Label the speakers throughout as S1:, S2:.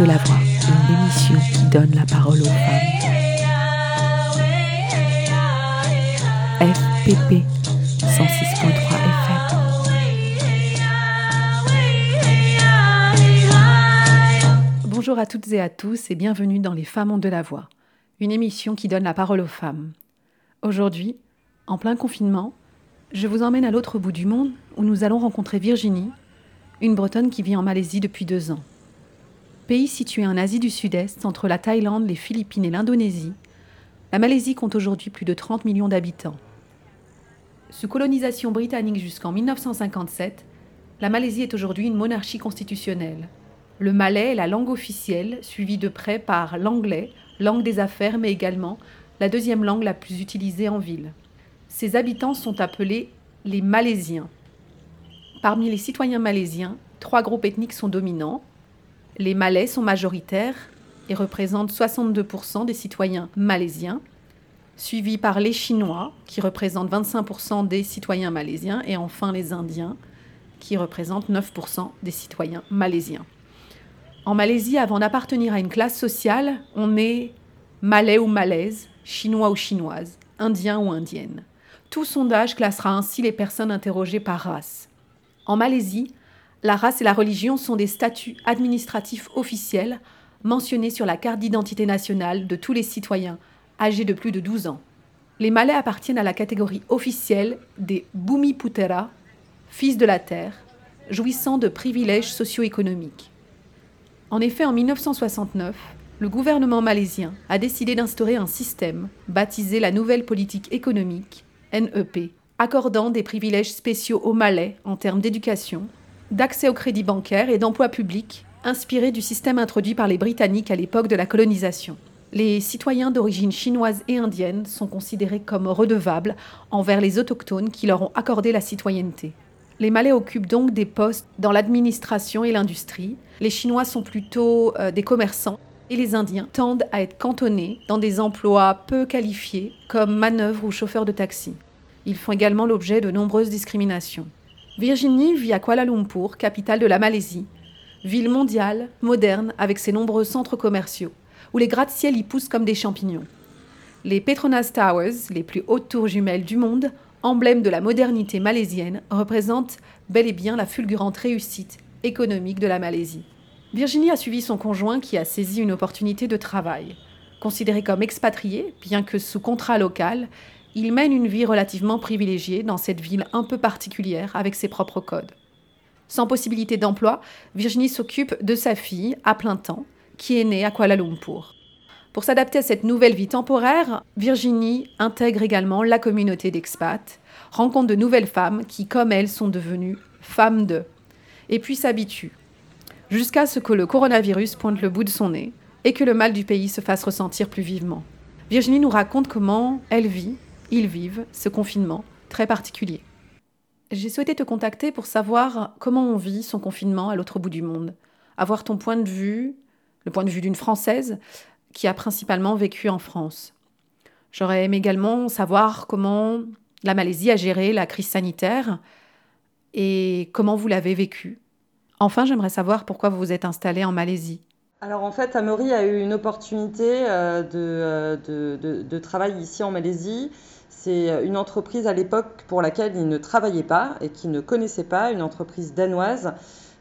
S1: De la voix, une émission qui donne la parole aux femmes. FPP 106.3 FM. Bonjour à toutes et à tous et bienvenue dans Les femmes ont de la voix, une émission qui donne la parole aux femmes. Aujourd'hui, en plein confinement, je vous emmène à l'autre bout du monde où nous allons rencontrer Virginie, une Bretonne qui vit en Malaisie depuis deux ans. Pays situé en Asie du Sud-Est, entre la Thaïlande, les Philippines et l'Indonésie, la Malaisie compte aujourd'hui plus de 30 millions d'habitants. Sous colonisation britannique jusqu'en 1957, la Malaisie est aujourd'hui une monarchie constitutionnelle. Le malais est la langue officielle, suivie de près par l'anglais, langue des affaires, mais également la deuxième langue la plus utilisée en ville. Ses habitants sont appelés les Malaisiens. Parmi les citoyens malaisiens, trois groupes ethniques sont dominants, les Malais sont majoritaires et représentent 62% des citoyens malaisiens, suivis par les Chinois, qui représentent 25% des citoyens malaisiens, et enfin les Indiens, qui représentent 9% des citoyens malaisiens. En Malaisie, avant d'appartenir à une classe sociale, on est malais ou malaise, chinois ou chinoise, indien ou indienne. Tout sondage classera ainsi les personnes interrogées par race. En Malaisie, la race et la religion sont des statuts administratifs officiels mentionnés sur la carte d'identité nationale de tous les citoyens âgés de plus de 12 ans. Les Malais appartiennent à la catégorie officielle des Bumiputera, fils de la terre, jouissant de privilèges socio-économiques. En effet, en 1969, le gouvernement malaisien a décidé d'instaurer un système baptisé la Nouvelle Politique économique, NEP, accordant des privilèges spéciaux aux Malais en termes d'éducation, d'accès au crédit bancaire et d'emploi public, inspiré du système introduit par les Britanniques à l'époque de la colonisation. Les citoyens d'origine chinoise et indienne sont considérés comme redevables envers les autochtones qui leur ont accordé la citoyenneté. Les Malais occupent donc des postes dans l'administration et l'industrie. Les Chinois sont plutôt euh, des commerçants et les Indiens tendent à être cantonnés dans des emplois peu qualifiés comme manœuvres ou chauffeurs de taxi. Ils font également l'objet de nombreuses discriminations. Virginie vit à Kuala Lumpur, capitale de la Malaisie, ville mondiale, moderne, avec ses nombreux centres commerciaux, où les gratte-ciel y poussent comme des champignons. Les Petronas Towers, les plus hautes tours jumelles du monde, emblème de la modernité malaisienne, représentent bel et bien la fulgurante réussite économique de la Malaisie. Virginie a suivi son conjoint qui a saisi une opportunité de travail. Considéré comme expatrié, bien que sous contrat local, il mène une vie relativement privilégiée dans cette ville un peu particulière avec ses propres codes. Sans possibilité d'emploi, Virginie s'occupe de sa fille à plein temps, qui est née à Kuala Lumpur. Pour s'adapter à cette nouvelle vie temporaire, Virginie intègre également la communauté d'expats, rencontre de nouvelles femmes qui, comme elle, sont devenues femmes de, et puis s'habitue, jusqu'à ce que le coronavirus pointe le bout de son nez et que le mal du pays se fasse ressentir plus vivement. Virginie nous raconte comment elle vit ils vivent ce confinement très particulier. J'ai souhaité te contacter pour savoir comment on vit son confinement à l'autre bout du monde, avoir ton point de vue, le point de vue d'une Française qui a principalement vécu en France. J'aurais aimé également savoir comment la Malaisie a géré la crise sanitaire et comment vous l'avez vécue. Enfin, j'aimerais savoir pourquoi vous vous êtes installé en Malaisie.
S2: Alors en fait, Amaury a eu une opportunité euh, euh, de, de, de, travail ici en Malaisie c'est euh, une entreprise à l'époque pour laquelle il ne travaillait pas et qui ne connaissait pas, une entreprise danoise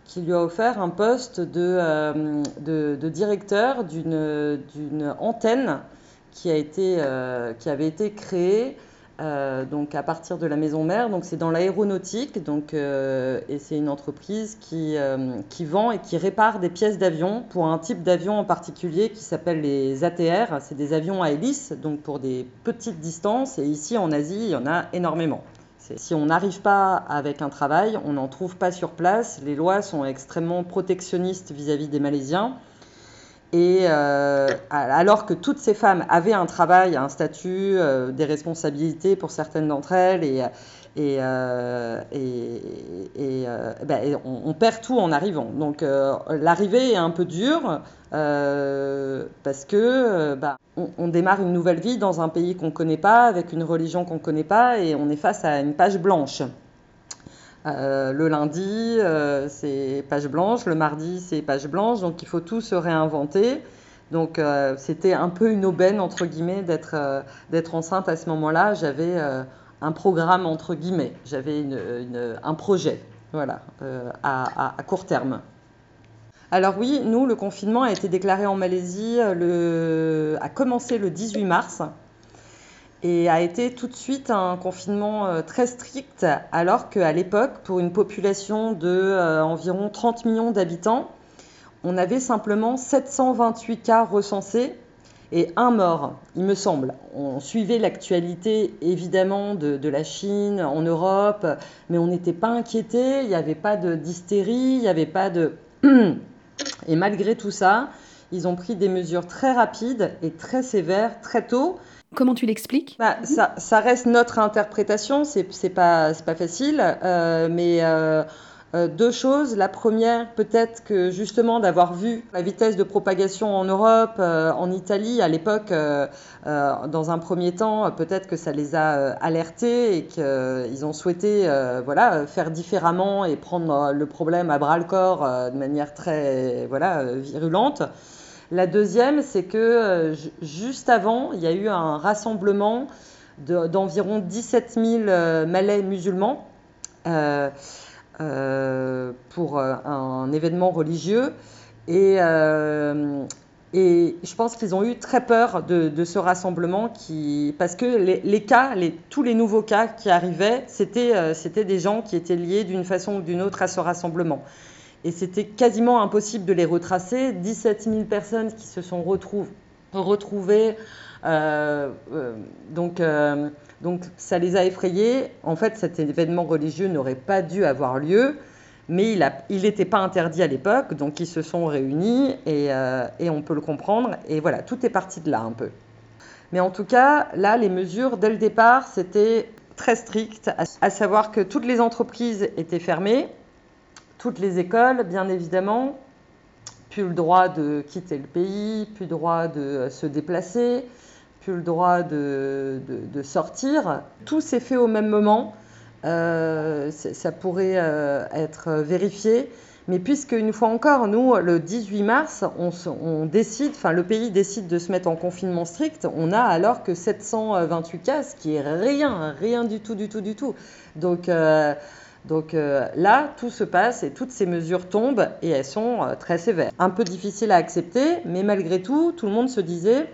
S2: qui lui a offert un poste de, euh, de, directeur d'une antenne qui, a été, euh, qui avait été créée euh, donc à partir de la maison mère. Donc c'est dans l'aéronautique, donc euh, et c'est une entreprise qui, euh, qui vend et qui répare des pièces d'avion pour un type d'avion en particulier qui s'appelle les ATR. C'est des avions à hélice, donc pour des petites distances. Et ici en Asie, il y en a énormément. Si on n'arrive pas avec un travail, on n'en trouve pas sur place. Les lois sont extrêmement protectionnistes vis-à-vis -vis des Malaisiens. Et euh, alors que toutes ces femmes avaient un travail, un statut, euh, des responsabilités pour certaines d'entre elles, et, euh, ben, on, perd tout en arrivant. Donc l'arrivée est un peu dure parce que ben, on, on, démarre une nouvelle vie dans un pays qu'on ne connaît pas, avec une religion qu'on ne connaît pas, et on est face à une page blanche. Le lundi, c'est page blanche, le mardi, c'est page blanche, donc il faut tout se réinventer. Donc c'était un peu une aubaine, entre guillemets, d'être enceinte à ce moment-là. J'avais un programme, entre guillemets, j'avais un projet, voilà, à, court terme. Alors oui, nous, le confinement a été déclaré en Malaisie, le, a commencé le 18 mars et a été tout de suite un confinement euh, très strict, alors qu'à l'époque, pour une population de euh, environ 30 millions d'habitants, on avait simplement 728 cas recensés et un mort, il me semble. On suivait l'actualité évidemment de, la Chine, en Europe, mais on n'était pas inquiété, il n'y avait pas d'hystérie, il n'y avait pas de... et malgré tout ça, ils ont pris des mesures très rapides et très sévères très tôt.
S1: Comment tu l'expliques?
S2: Bah, ça, ça, reste notre interprétation, c'est pas, pas facile, euh, mais euh, euh, deux choses. La première, peut-être que justement d'avoir vu la vitesse de propagation en Europe, en Italie à l'époque, dans un premier temps, peut-être que ça les a alertés et qu'ils ont souhaité voilà, faire différemment et prendre le problème à bras le corps de manière très voilà, virulente. La deuxième, c'est que euh, juste avant, il y a eu un rassemblement d'environ 17 000 euh, Malais musulmans euh, pour un événement religieux. Et, je pense qu'ils ont eu très peur de, ce rassemblement parce que les, cas, tous les nouveaux cas qui arrivaient, c'était des gens qui étaient liés d'une façon ou d'une autre à ce rassemblement et c'était quasiment impossible de les retracer. 17 000 personnes qui se sont retrouvées. Euh, euh, donc, euh, donc ça les a effrayés. En fait, cet événement religieux n'aurait pas dû avoir lieu, mais il n'était pas interdit à l'époque, donc ils se sont réunis et, et, on peut le comprendre. Et voilà, tout est parti de là un peu. Mais en tout cas, là, les mesures, dès le départ, c'était très strict, à savoir que toutes les entreprises étaient fermées, toutes les écoles, bien évidemment, plus le droit de quitter le pays, plus le droit de se déplacer, plus le droit de, sortir. Tout s'est fait au même moment. Euh, ça pourrait euh, être vérifié. Mais puisque, une fois encore, nous, le 18 mars, on, décide, enfin, le pays décide de se mettre en confinement strict, on a alors que 728 cas, qui est rien, rien du tout, du tout, du tout. Donc, euh, donc euh, là, tout se passe et toutes ces mesures tombent et elles sont euh, très sévères. Un peu difficile à accepter, mais malgré tout, tout le monde se disait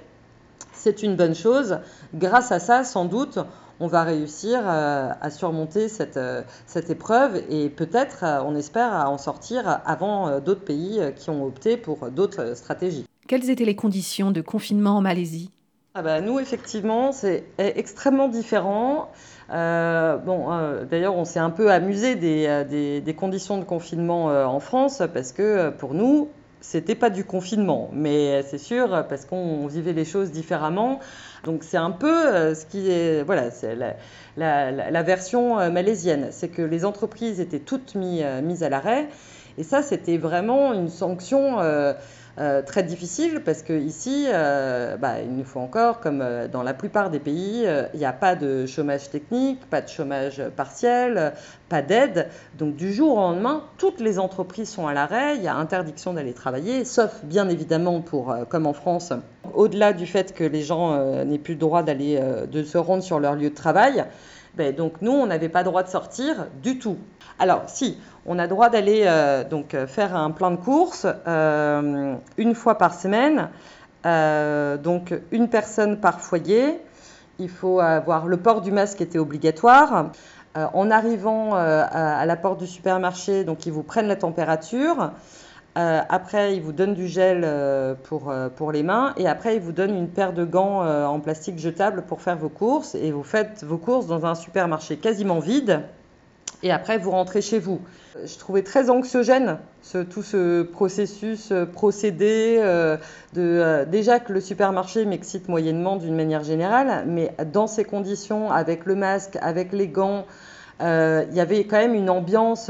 S2: c'est une bonne chose. Grâce à ça, sans doute, on va réussir euh, à surmonter cette, cette épreuve et peut-être, on espère, à en sortir avant d'autres pays qui ont opté pour d'autres stratégies.
S1: Quelles étaient les conditions de confinement en Malaisie?
S2: Ah bah, Nous, effectivement, c'est extrêmement différent. Euh, bon, euh, d'ailleurs, on s'est un peu amusé des, euh, conditions de confinement en France parce que pour nous, c'était pas du confinement, mais c'est sûr parce qu'on vivait les choses différemment. Donc c'est un peu ce qui est, voilà, c'est la, version malaisienne, c'est que les entreprises étaient toutes mis, mises à l'arrêt, et ça c'était vraiment une sanction. Très difficile parce que ici, euh, bah, il nous faut encore, comme euh, dans la plupart des pays, il n'y a pas de chômage technique, pas de chômage partiel, pas d'aide. Donc du jour au lendemain, toutes les entreprises sont à l'arrêt, il y a interdiction d'aller travailler, sauf bien évidemment pour, comme en France, au-delà du fait que les gens n'aient plus le droit d'aller, de se rendre sur leur lieu de travail. Ben, donc nous, on n'avait pas droit de sortir du tout. Alors si, on a droit d'aller euh, donc euh, faire un plan de course euh, une fois par semaine, donc une personne par foyer. Il faut avoir le port du masque était obligatoire. en arrivant à, la porte du supermarché, donc ils vous prennent la température. Après, ils vous donnent du gel pour, pour les mains et après, ils vous donnent une paire de gants en plastique jetable pour faire vos courses. Et vous faites vos courses dans un supermarché quasiment vide et après vous rentrez chez vous. Je trouvais très anxiogène tout ce processus, euh, procédé, euh, euh, déjà que le supermarché m'excite moyennement d'une manière générale, mais dans ces conditions, avec le masque, avec les gants, il y avait quand même une ambiance,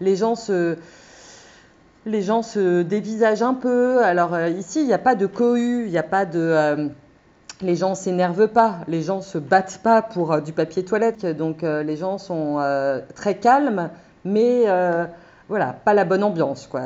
S2: les gens se les gens se dévisagent un peu. Alors ici, il n'y a pas de cohue, il n'y a pas de les gens s'énervent pas, les gens se battent pas pour euh, du papier toilette, donc euh, les gens sont euh, très calmes, mais voilà, pas la bonne ambiance, quoi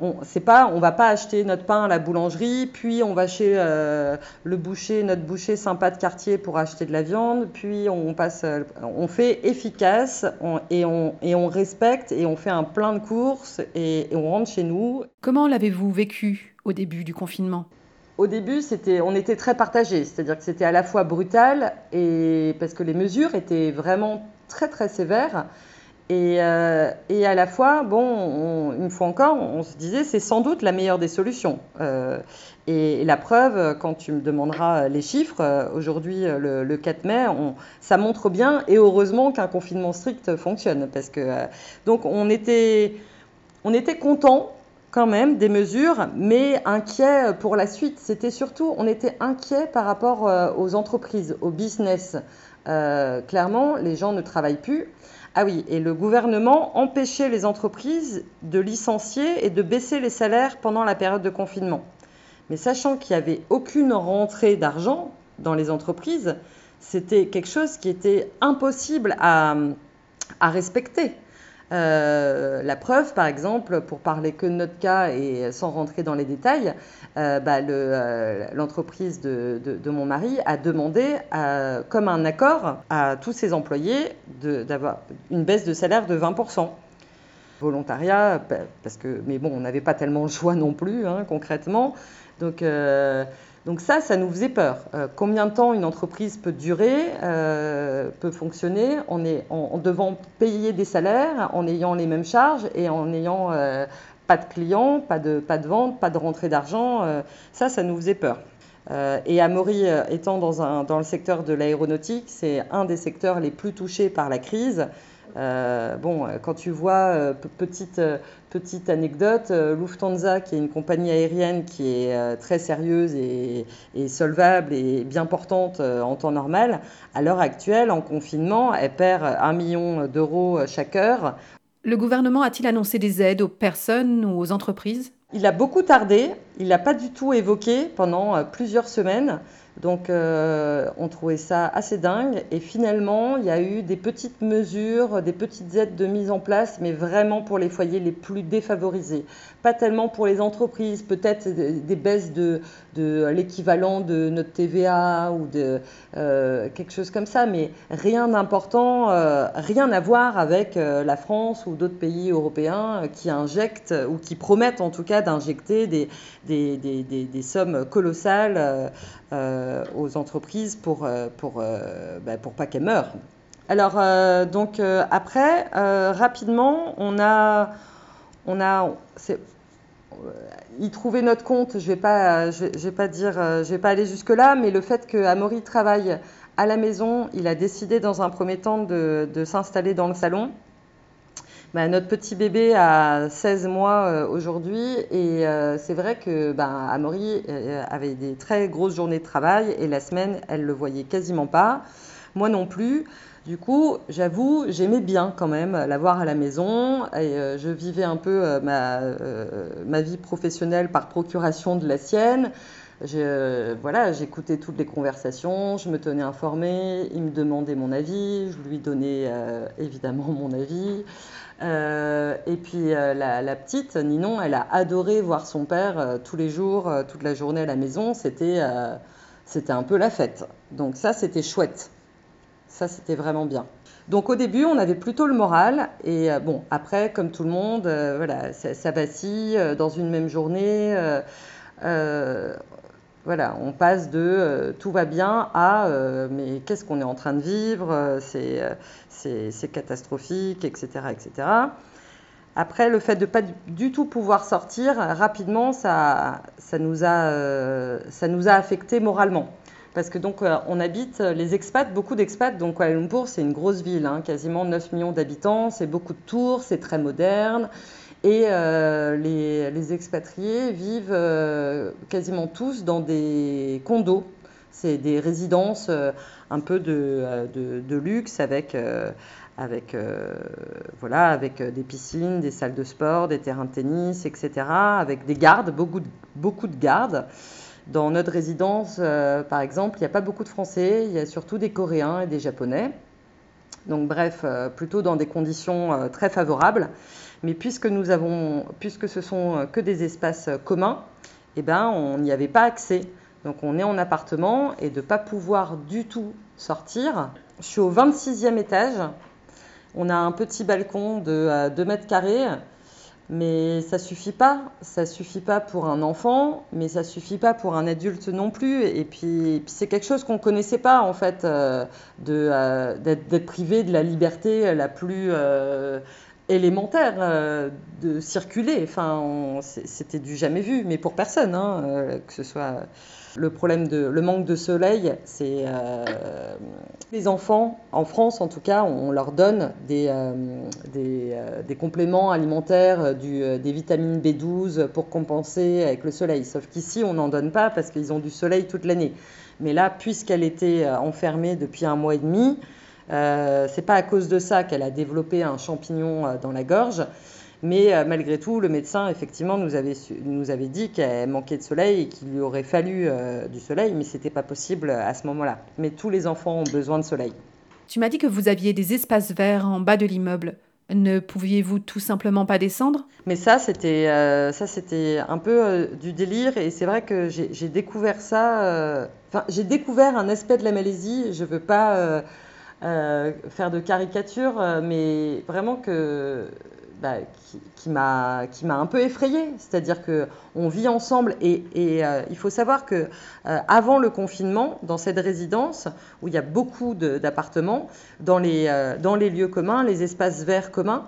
S2: on, c'est pas, on va pas acheter notre pain à la boulangerie, puis on va chez euh, le boucher, notre boucher sympa de quartier pour acheter de la viande, puis on passe, on fait efficace et, on, et on respecte et on fait un plein de courses et, on rentre chez nous.
S1: Comment l'avez-vous vécu au début du confinement?
S2: Au début, on était très partagés, c'est-à-dire que c'était à la fois brutal et parce que les mesures étaient vraiment très très sévères. Euh, et, à la fois, bon, une fois encore, on se disait c'est sans doute la meilleure des solutions. Euh, et, la preuve, quand tu me demanderas les chiffres, euh, aujourd'hui, le, 4 mai, ça montre bien, et heureusement qu'un confinement strict fonctionne. Parce que, donc, on était, on était content quand même des mesures, mais inquiet pour la suite. C'était surtout, on était inquiet par rapport aux entreprises, au business. clairement, les gens ne travaillent plus. Ah oui, et le gouvernement empêchait les entreprises de licencier et de baisser les salaires pendant la période de confinement. Mais sachant qu'il n'y avait aucune rentrée d'argent dans les entreprises, c'était quelque chose qui était impossible à, à respecter. Euh, la preuve, par exemple, pour parler que de notre cas et sans rentrer dans les détails, euh, bah, euh, l'entreprise de, mon mari a demandé, comme un accord, à tous ses employés d'avoir une baisse de salaire de 20% volontariat, parce que, mais bon, on n'avait pas tellement le choix non plus, hein, concrètement. Donc, donc ça, ça nous faisait peur. Euh, combien de temps une entreprise peut durer, euh, peut fonctionner en, est, en, devant payer des salaires, en ayant les mêmes charges et en n'ayant euh, pas de clients, pas de, pas de vente, pas de rentrée d'argent. ça, ça nous faisait peur. et Amaury étant dans, un, dans le secteur de l'aéronautique, c'est un des secteurs les plus touchés par la crise. Bon, quand tu vois, petite, petite anecdote, Lufthansa, qui est une compagnie aérienne qui est très sérieuse et, solvable et bien portante en temps normal, à l'heure actuelle, en confinement, elle perd un million d'euros chaque heure.
S1: Le gouvernement a-t-il annoncé des aides aux personnes ou aux entreprises?
S2: Il a beaucoup tardé, il n'a pas du tout évoqué pendant plusieurs semaines. Donc euh, on trouvait ça assez dingue et finalement il y a eu des petites mesures, des petites aides de mise en place, mais vraiment pour les foyers les plus défavorisés. Pas tellement pour les entreprises, peut-être des baisses de, l'équivalent de notre TVA ou de euh, quelque chose comme ça, mais rien d'important, euh, rien à voir avec la France ou d'autres pays européens qui injectent ou qui promettent en tout cas d'injecter des, des, sommes colossales aux entreprises pour, euh, pour, euh, bah, pour pas qu'elles meurent. Alors, donc, après, rapidement, on a. On a y trouver notre compte, je vais je, vais pas dire, je vais pas aller jusque là, mais le fait que Amaury travaille à la maison, il a décidé dans un premier temps de s'installer dans le salon. Bah, notre petit bébé a 16 mois euh, aujourd'hui et euh, c'est vrai que bah, Amaury euh, avait des très grosses journées de travail et la semaine, elle le voyait quasiment pas. Moi non plus. Du coup, j'avoue, j'aimais bien quand même l'avoir à la maison et je vivais un peu ma, vie professionnelle par procuration de la sienne. Voilà, j'écoutais toutes les conversations, je me tenais informée, il me demandait mon avis, je lui donnais évidemment mon avis. Euh, et puis euh, la, petite, Ninon, elle a adoré voir son père euh, tous les jours, toute la journée à la maison. C'était, c'était un peu la fête. Donc ça, c'était chouette. Ça, c'était vraiment bien. Donc au début, on avait plutôt le moral. Et bon, après, comme tout le monde, voilà, ça, ça, vacille dans une même journée voilà, on passe de euh, tout va bien à euh, mais qu'est-ce qu'on est en train de vivre, euh, c'est catastrophique, etc., etc. Après, le fait de ne pas du tout pouvoir sortir, rapidement, ça, ça, nous, a, ça nous a affecté moralement. Parce que donc, on habite les expats, beaucoup d'expats. Donc, Kuala Lumpur, c'est une grosse ville, hein, quasiment 9 millions d'habitants, c'est beaucoup de tours, c'est très moderne. Et euh, les, expatriés vivent euh, quasiment tous dans des condos. C'est des résidences euh, un peu de, luxe avec, avec, voilà, avec des piscines, des salles de sport, des terrains de tennis, etc. Avec des gardes, beaucoup de, beaucoup de gardes. Dans notre résidence, par exemple, il n'y a pas beaucoup de Français, il y a surtout des Coréens et des Japonais. Donc bref, plutôt dans des conditions très favorables. Mais puisque nous avons, puisque ce sont que des espaces communs, eh ben, on n'y avait pas accès. Donc on est en appartement et de ne pas pouvoir du tout sortir. Je suis au 26e étage. On a un petit balcon de 2 mètres carrés, mais ça suffit pas. Ça suffit pas pour un enfant, mais ça suffit pas pour un adulte non plus. Et puis, c'est quelque chose qu'on connaissait pas en fait, euh, euh, d'être privé de la liberté la plus euh, élémentaire euh, de circuler. Enfin, c'était du jamais vu, mais pour personne, hein, euh, que ce soit le problème de le manque de soleil, c'est euh, les enfants en France en tout cas, on leur donne des, des, compléments alimentaires, des vitamines B12 pour compenser avec le soleil. Sauf qu'ici, on n'en donne pas parce qu'ils ont du soleil toute l'année. Mais là, puisqu'elle était enfermée depuis un mois et demi, euh, c'est pas à cause de ça qu'elle a développé un champignon euh, dans la gorge, mais euh, malgré tout, le médecin effectivement nous avait, nous avait dit qu'elle manquait de soleil et qu'il lui aurait fallu du soleil, mais c'était pas possible à ce moment-là. Mais tous les enfants ont besoin de soleil.
S1: Tu m'as dit que vous aviez des espaces verts en bas de l'immeuble. Ne pouviez-vous tout simplement pas descendre?
S2: Mais ça, c'était ça, c'était un peu du délire. Et c'est vrai que j'ai découvert ça. Enfin, j'ai découvert un aspect de la Malaisie. Je veux pas euh, faire de caricatures, euh, mais vraiment que, bah, qui, m'a un peu effrayée. C'est-à-dire que on vit ensemble et, euh, il faut savoir que avant le confinement, dans cette résidence où il y a beaucoup d'appartements, dans les, dans les lieux communs, les espaces verts communs,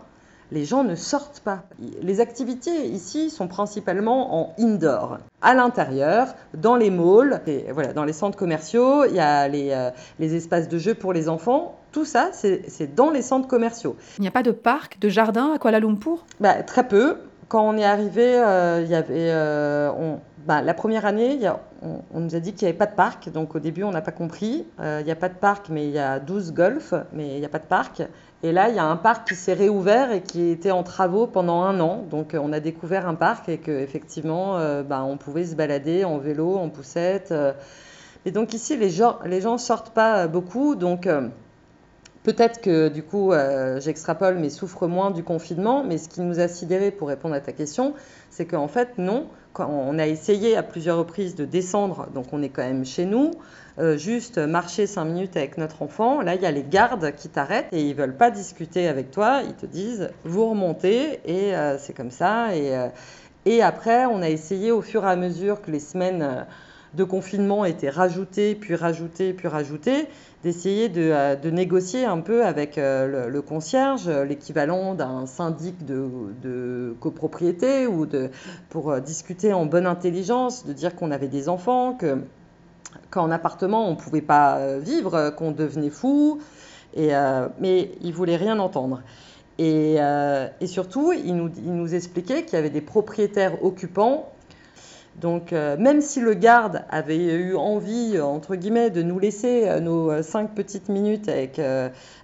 S2: les gens ne sortent pas. Les activités ici sont principalement en indoor. À l'intérieur, dans les malls, et voilà, dans les centres commerciaux, il y a les, euh, espaces de jeux pour les enfants. Tout ça, c'est dans les centres commerciaux.
S1: Il n'y a pas de parc, de jardin à Kuala Lumpur?
S2: Bah, Très peu. Quand on est arrivé, euh, il y avait, euh, bah, la première année, on, nous a dit qu'il n'y avait pas de parc. Donc au début, on n'a pas compris. il n'y a pas de parc, mais il y a 12 golfs, mais il n'y a pas de parc. Et là, il y a un parc qui s'est réouvert et qui était en travaux pendant un an. Donc, euh, on a découvert un parc et qu'effectivement, euh, bah, on pouvait se balader en vélo, en poussette. Euh. Et donc, ici, les gens les gens sortent pas beaucoup. Donc, peut-être que du coup, j'extrapole, mais souffre moins du confinement. Mais ce qui nous a sidéré pour répondre à ta question, c'est qu'en fait, non. Quand on a essayé à plusieurs reprises de descendre, donc on est quand même chez nous. Euh, juste marcher cinq minutes avec notre enfant, là, il y a les gardes qui t'arrêtent et ils veulent pas discuter avec toi. Ils te disent, vous remontez et euh, c'est comme ça. Euh, et après, on a essayé au fur et à mesure que les semaines de confinement étaient rajoutées, puis rajoutées, puis rajoutées, d'essayer de, de, négocier un peu avec le, concierge, l'équivalent d'un syndic de, copropriété, ou de, pour discuter en bonne intelligence, de dire qu'on avait des enfants, que qu'en appartement, on ne pouvait pas euh, vivre, euh, qu'on devenait fou. Euh, mais il voulait rien entendre. Et, et surtout, il nous, il nous expliquait qu'il y avait des propriétaires occupants. Donc, même si le garde avait eu envie, entre guillemets, de nous laisser nos cinq petites minutes avec,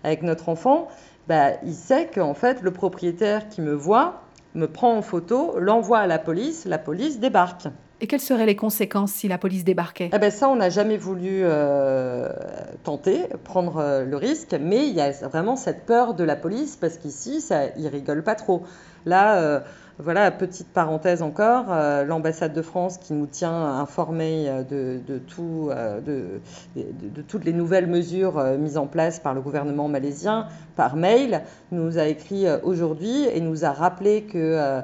S2: avec notre enfant, bah, il sait qu'en fait, le propriétaire qui me voit, me prend en photo, l'envoie à la police, la police débarque.
S1: Et quelles seraient les conséquences si la police débarquait?
S2: Eh ben Ça, on n'a jamais voulu euh, tenter, prendre euh, le risque, mais il y a vraiment cette peur de la police parce qu'ici, ça, ils rigolent pas trop. Là, euh, voilà, petite parenthèse encore, l'ambassade de France qui nous tient informés de, tout, de, toutes les nouvelles mesures mises en place par le gouvernement malaisien par mail, nous a écrit aujourd'hui et nous a rappelé que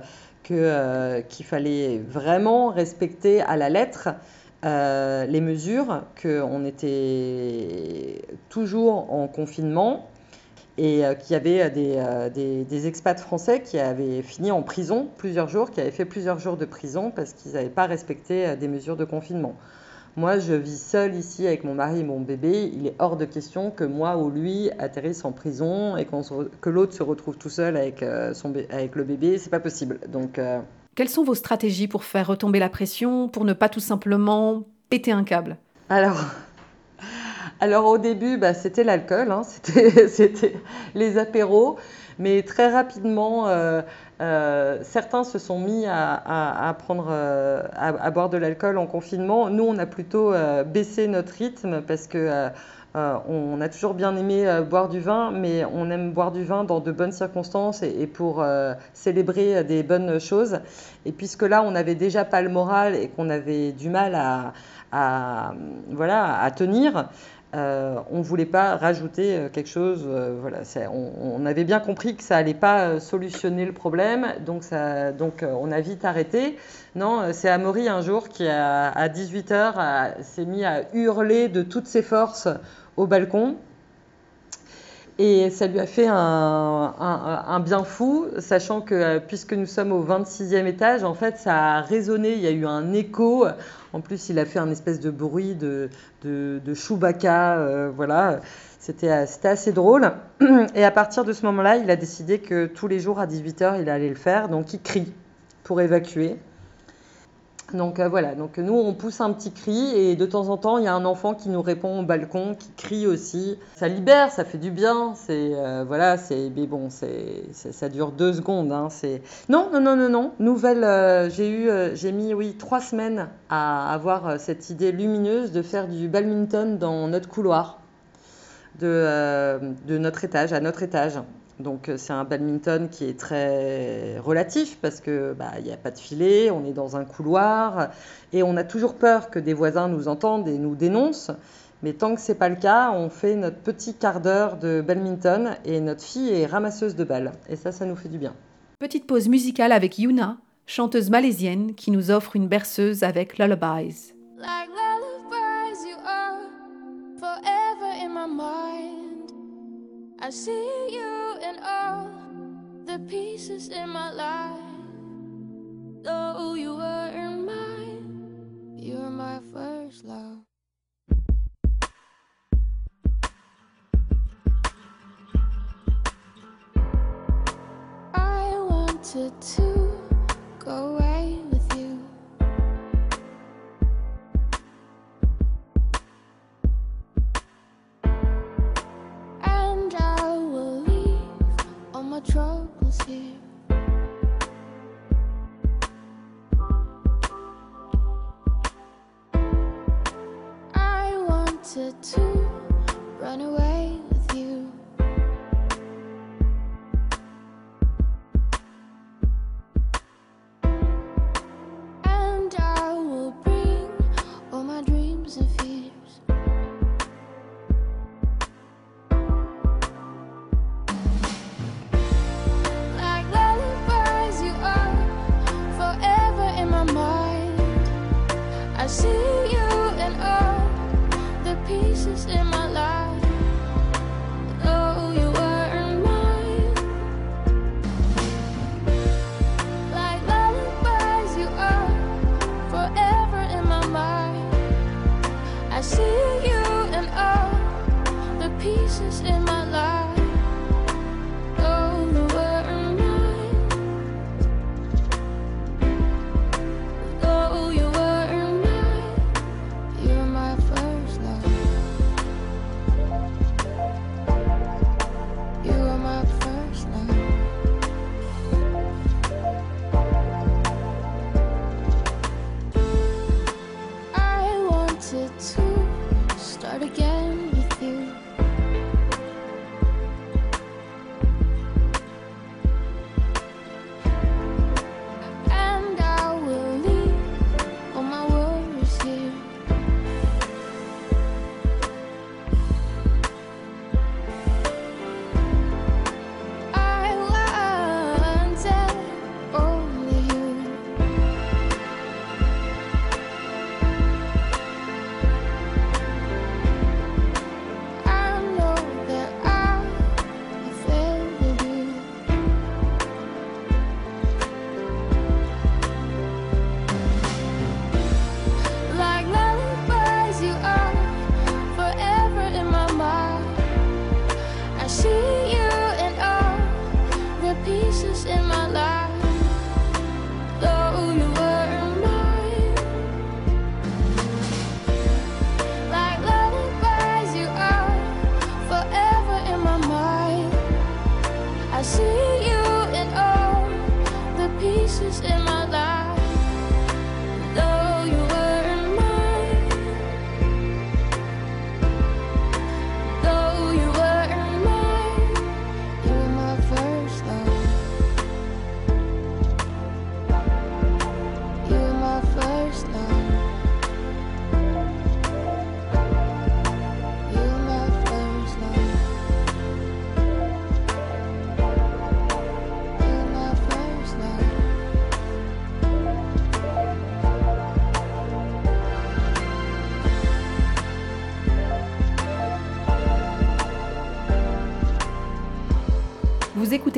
S2: euh, qu'il fallait vraiment respecter à la lettre euh, les mesures, qu'on était toujours en confinement et euh, qu'il y avait des, des, expats français qui avaient fini en prison plusieurs jours, qui avaient fait plusieurs jours de prison parce qu'ils n'avaient pas respecté des mesures de confinement. Moi, je vis seule ici avec mon mari et mon bébé. Il est hors de question que moi ou lui atterrisse en prison et que l'autre se retrouve tout seul avec, euh, son avec le bébé. C'est pas possible. Donc.
S1: Euh, Quelles sont vos stratégies pour faire retomber la pression, pour ne pas tout simplement péter un câble?
S2: Alors. Alors au début, bah, c'était l'alcool, hein. c'était les apéros, mais très rapidement, euh, certains se sont mis à, prendre, à, boire de l'alcool en confinement. Nous, on a plutôt baissé notre rythme parce que on a toujours bien aimé boire du vin, mais on aime boire du vin dans de bonnes circonstances et, pour célébrer des bonnes choses. Et puisque là, on n'avait déjà pas le moral et qu'on avait du mal à, voilà, à tenir, euh, on ne voulait pas rajouter euh, quelque chose. Euh, voilà, on, avait bien compris que ça n'allait pas solutionner le problème, donc on a vite arrêté. Non, c'est Amaury un jour qui, à 18h, s'est mis à hurler de toutes ses forces au balcon. Et ça lui a fait un, bien fou, sachant que puisque nous sommes au 26e étage, en fait, ça a résonné, il y a eu un écho. En plus, il a fait un espèce de bruit de, de, Chewbacca, euh, voilà. C'était assez drôle. Et à partir de ce moment-là, il a décidé que tous les jours à 18h, il allait le faire. Donc, il crie pour évacuer. Donc euh, voilà, donc nous on pousse un petit cri et de temps en temps il y a un enfant qui nous répond au balcon, qui crie aussi. Ça libère, ça fait du bien. C'est euh, voilà, c'est mais bon, c'est ça dure deux secondes. Hein, c'est non non non non non. Nouvelle, euh, j'ai eu j'ai mis oui trois semaines à avoir cette idée lumineuse de faire du badminton dans notre couloir de de notre étage à notre étage. Donc euh, c'est un badminton qui est très relatif parce que bah, il n'y a pas de filet, on est dans un couloir et on a toujours peur que des voisins nous entendent et nous dénoncent. Mais tant que c'est pas le cas, on fait notre petit quart d'heure de badminton et notre fille est ramasseuse de balles. Et ça, ça nous fait du bien.
S3: Petite pause musicale avec Yuna, chanteuse malaisienne qui nous offre une berceuse avec Lullabies. Like lullabies you are forever in my mind. I see you. in all the pieces in my life. Though you weren't mine, you were my first love. I wanted to go away my troubles here. I wanted to run away with you. And I will bring all my dreams and fears.
S1: in my life.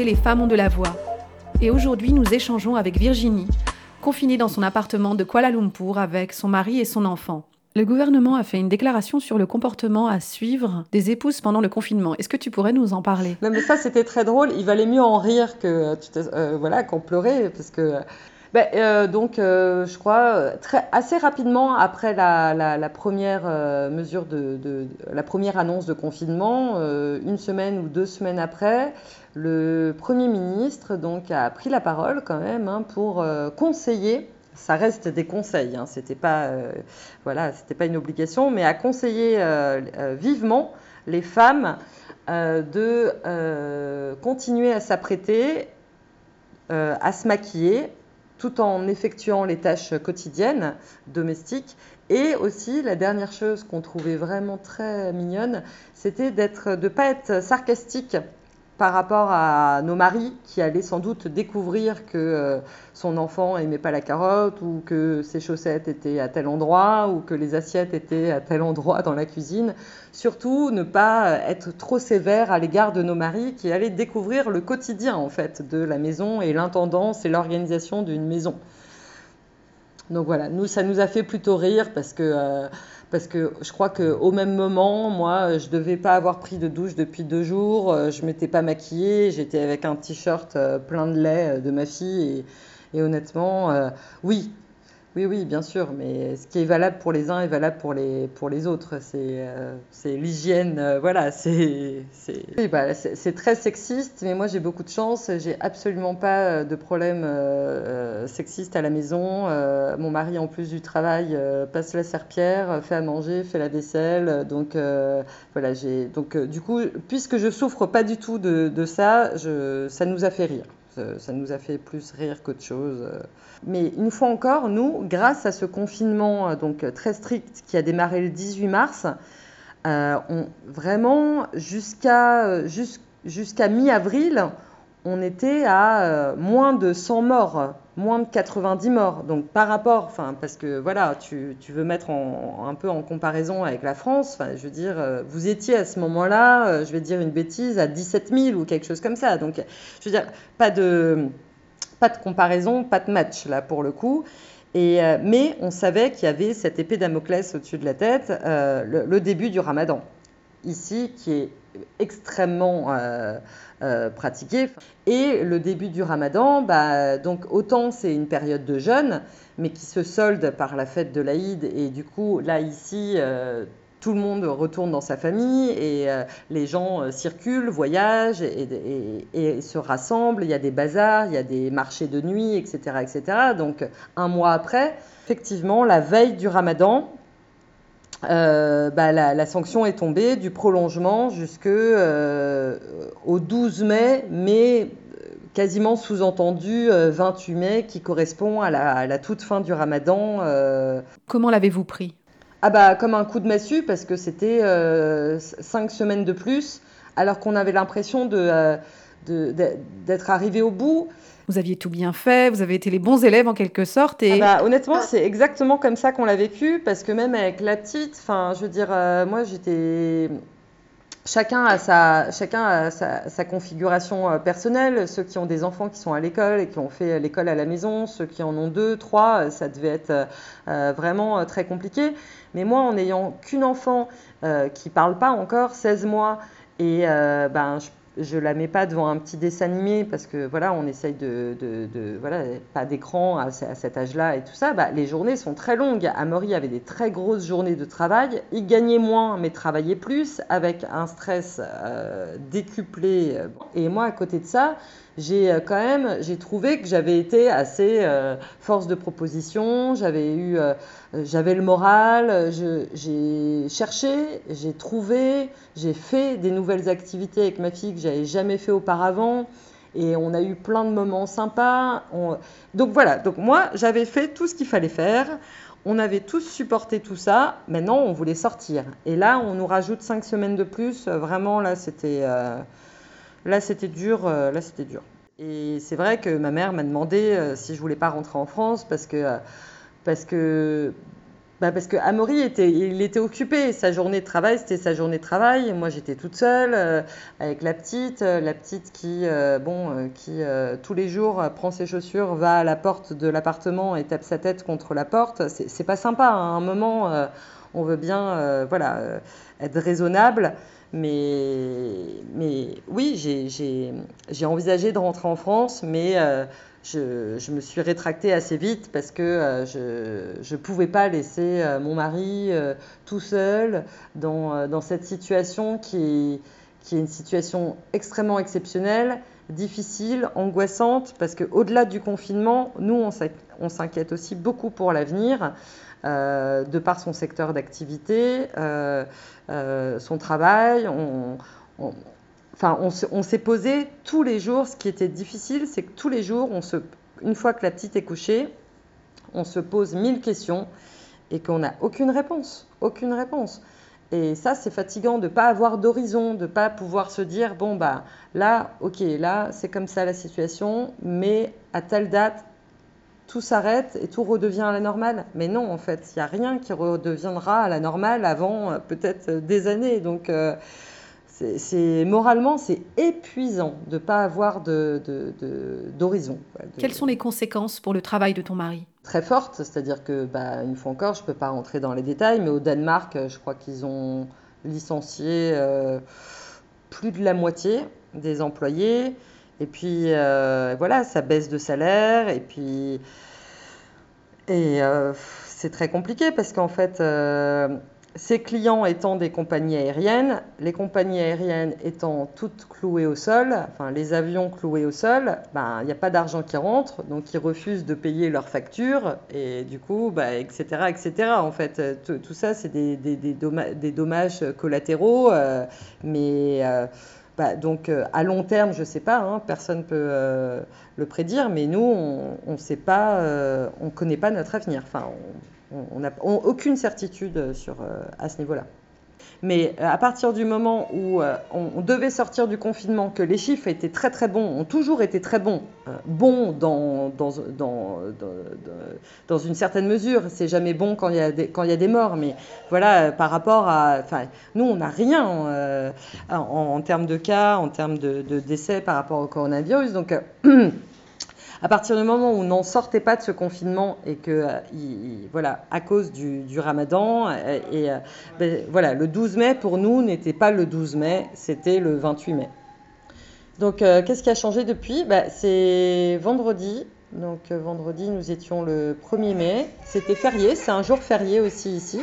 S1: Les Femmes ont de la voix. Et aujourd'hui, nous échangeons avec Virginie, confinée dans son appartement de Kuala Lumpur avec son mari et son enfant. Le gouvernement a fait une déclaration sur le comportement à suivre des épouses pendant le confinement. Est-ce que tu pourrais nous en parler?
S2: Non, mais ça, c'était très drôle. Il valait mieux en rire que euh, voilà qu'en pleurer, parce que. Ben, euh, donc, euh, je crois très, assez rapidement après la, première mesure de, la première annonce de confinement, une semaine ou deux semaines après, le Premier ministre donc a pris la parole quand même hein, pour conseiller ça reste des conseils, hein, c'était pas, euh, voilà, pas une obligation, mais à conseiller euh, euh, vivement les femmes de continuer à s'apprêter, à se maquiller, tout en effectuant les tâches quotidiennes domestiques. Et aussi, la dernière chose qu'on trouvait vraiment très mignonne, c'était d'être, de ne pas être sarcastique par rapport à nos maris qui allaient sans doute découvrir que euh, son enfant aimait pas la carotte ou que ses chaussettes étaient à tel endroit ou que les assiettes étaient à tel endroit dans la cuisine. Surtout ne pas être trop sévère à l'égard de nos maris qui allaient découvrir le quotidien en fait de la maison et l'intendance et l'organisation d'une maison. Donc voilà, nous ça nous a fait plutôt rire parce que euh, parce que je crois qu'au même moment, moi, je devais pas avoir pris de douche depuis deux jours, euh, je m'étais pas maquillée, j'étais avec un t-shirt euh, plein de lait euh, de ma fille et, et honnêtement, oui, oui, oui, bien sûr, mais ce qui est valable pour les uns est valable pour les, pour les autres. C'est euh, l'hygiène, euh, voilà, c'est bah, très sexiste, mais moi j'ai beaucoup de chance, j'ai absolument pas de problème euh, sexiste à la maison. mon mari, en plus du travail, passe la serpillère, fait à manger, fait la vaisselle. Donc, voilà, j'ai. Donc, du coup, puisque je souffre pas du tout de, de ça, ça nous a fait rire. Ça nous a fait plus rire qu'autre chose. Mais une fois encore, nous, grâce à ce confinement euh, donc très strict qui a démarré le 18 mars, euh, on, vraiment jusqu'à euh, jusqu'à mi-avril, on était à moins de 100 morts, moins de 90 morts. Donc par rapport, parce que voilà, tu, veux mettre un peu en comparaison avec la France. Je veux dire, vous étiez à ce moment-là, je vais dire une bêtise, à 17 000 ou quelque chose comme ça. Donc je veux dire, pas de comparaison, pas de match là pour le coup. Et, euh, mais on savait qu'il y avait cette épée Damoclès au-dessus de la tête, euh, le, début du ramadan, ici, qui est extrêmement euh, pratiqué. Et le début du ramadan, bah, donc autant c'est une période de jeûne, mais qui se solde par la fête de l'Aïd. Et du coup, là, ici, tout le monde retourne dans sa famille et euh, les gens euh, circulent, voyagent et, se rassemblent. Il y a des bazars, il y a des marchés de nuit, etc., etc. Donc un mois après, effectivement, la veille du Ramadan, euh, bah, la, sanction est tombée du prolongement jusqu'au 12 mai, mais quasiment sous-entendu 28 mai, qui correspond à la, à la, toute fin du Ramadan.
S1: Comment l'avez-vous pris?
S2: Ah bah comme un coup de massue parce que c'était euh, cinq semaines de plus alors qu'on avait l'impression euh, de, d'être arrivé au bout.
S1: Vous aviez tout bien fait, vous avez été les bons élèves en quelque sorte. Et...
S2: Ah bah, honnêtement, c'est exactement comme ça qu'on l'a vécu parce que même avec la petite, enfin, je veux dire, euh, moi j'étais chacun a sa, chacun a sa, configuration euh, personnelle. Ceux qui ont des enfants qui sont à l'école et qui ont fait l'école à la maison, ceux qui en ont deux, trois, euh, ça devait être euh, vraiment très compliqué. Mais moi, en n'ayant qu'une enfant qui parle pas encore, 16 mois, et ben, je je la mets pas devant un petit dessin animé parce que voilà, on essaye de, voilà, pas d'écran à, cet âge-là et tout ça. Bah, les journées sont très longues. Amaury avait des très grosses journées de travail. Il gagnait moins mais travaillait plus avec un stress euh, décuplé. Et moi, à côté de ça, j'ai euh, quand même, j'ai trouvé que j'avais été assez euh, force de proposition, j'avais eu, euh, j'avais le moral, j'ai cherché, j'ai trouvé, j'ai fait des nouvelles activités avec ma fille que j'avais jamais fait auparavant. Et on a eu plein de moments sympas. Donc voilà, donc moi j'avais fait tout ce qu'il fallait faire. On avait tous supporté tout ça. Maintenant, on voulait sortir. Et là, on nous rajoute cinq semaines de plus. Vraiment, là, c'était Là, c'était dur. Euh, là, c'était dur. Et c'est vrai que ma mère m'a demandé euh, si je voulais pas rentrer en France parce que, euh, parce que bah parce que Amaury était, il était occupé. Sa journée de travail, c'était sa journée de travail. Moi, j'étais toute seule avec la petite, la petite qui, bon, qui tous les jours prend ses chaussures, va à la porte de l'appartement et tape sa tête contre la porte. C'est pas sympa. Hein. À un moment, on veut bien, voilà, être raisonnable. Mais, mais oui, j'ai envisagé de rentrer en France, mais je, me suis rétractée assez vite parce que euh, je ne pouvais pas laisser euh, mon mari euh, tout seul dans, dans, cette situation qui, qui est une situation extrêmement exceptionnelle, difficile, angoissante, parce qu'au-delà du confinement, nous, on s'inquiète aussi beaucoup pour l'avenir. De par son secteur d'activité, son travail, on, Enfin, on, s'est posé tous les jours. Ce qui était difficile, c'est que tous les jours, une fois que la petite est couchée, on se pose mille questions et qu'on n'a aucune réponse. Aucune réponse. Et ça, c'est fatigant de ne pas avoir d'horizon, de ne pas pouvoir se dire, bon, bah là, ok, là, c'est comme ça la situation, mais à telle date, tout s'arrête et tout redevient à la normale. Mais non, en fait, il n'y a rien qui redeviendra à la normale avant euh, peut-être des années. Donc, euh, c'est moralement c'est épuisant de ne pas avoir d'horizon.
S1: Quelles sont les conséquences pour le travail de ton mari?
S2: Très fortes, c'est-à-dire que bah, une fois encore, je ne peux pas rentrer dans les détails, mais au Danemark, je crois qu'ils ont licencié euh, plus de la moitié des employés. Et puis euh, voilà, ça baisse de salaire. Et puis et euh, c'est très compliqué parce qu'en fait ces clients étant des compagnies aériennes, les compagnies aériennes étant toutes clouées au sol, enfin les avions cloués au sol, ben, il n'y a pas d'argent qui rentre, donc ils refusent de payer leurs factures, et du coup, etc., ben, etc. En fait, tout ça, c'est des, des, dommages, collatéraux, euh, mais euh, bah, donc euh, à long terme, je ne sais pas, hein, personne ne peut le prédire, mais nous, on ne sait pas, on ne connaît pas notre avenir. Enfin, on n'a aucune certitude sur, euh, à ce niveau-là. Mais euh, à partir du moment où euh, on, devait sortir du confinement, que les chiffres étaient très très bons, ont toujours été très bons, bons dans, dans, dans, dans, une certaine mesure, c'est jamais bon quand il, y a des, y a des morts, mais voilà, par rapport à... Enfin, nous, on n'a rien en, en, termes de cas, en termes de, de, décès par rapport au coronavirus. Donc... à partir du moment où on n'en sortait pas de ce confinement et que, euh, voilà, à cause du, ramadan, euh, et, euh, ben, voilà, le 12 mai pour nous n'était pas le 12 mai, c'était le 28 mai. Donc, qu'est-ce qui a changé depuis? Ben, C'est vendredi. Donc, vendredi, nous étions le 1er mai. C'était férié, c'est un jour férié aussi ici.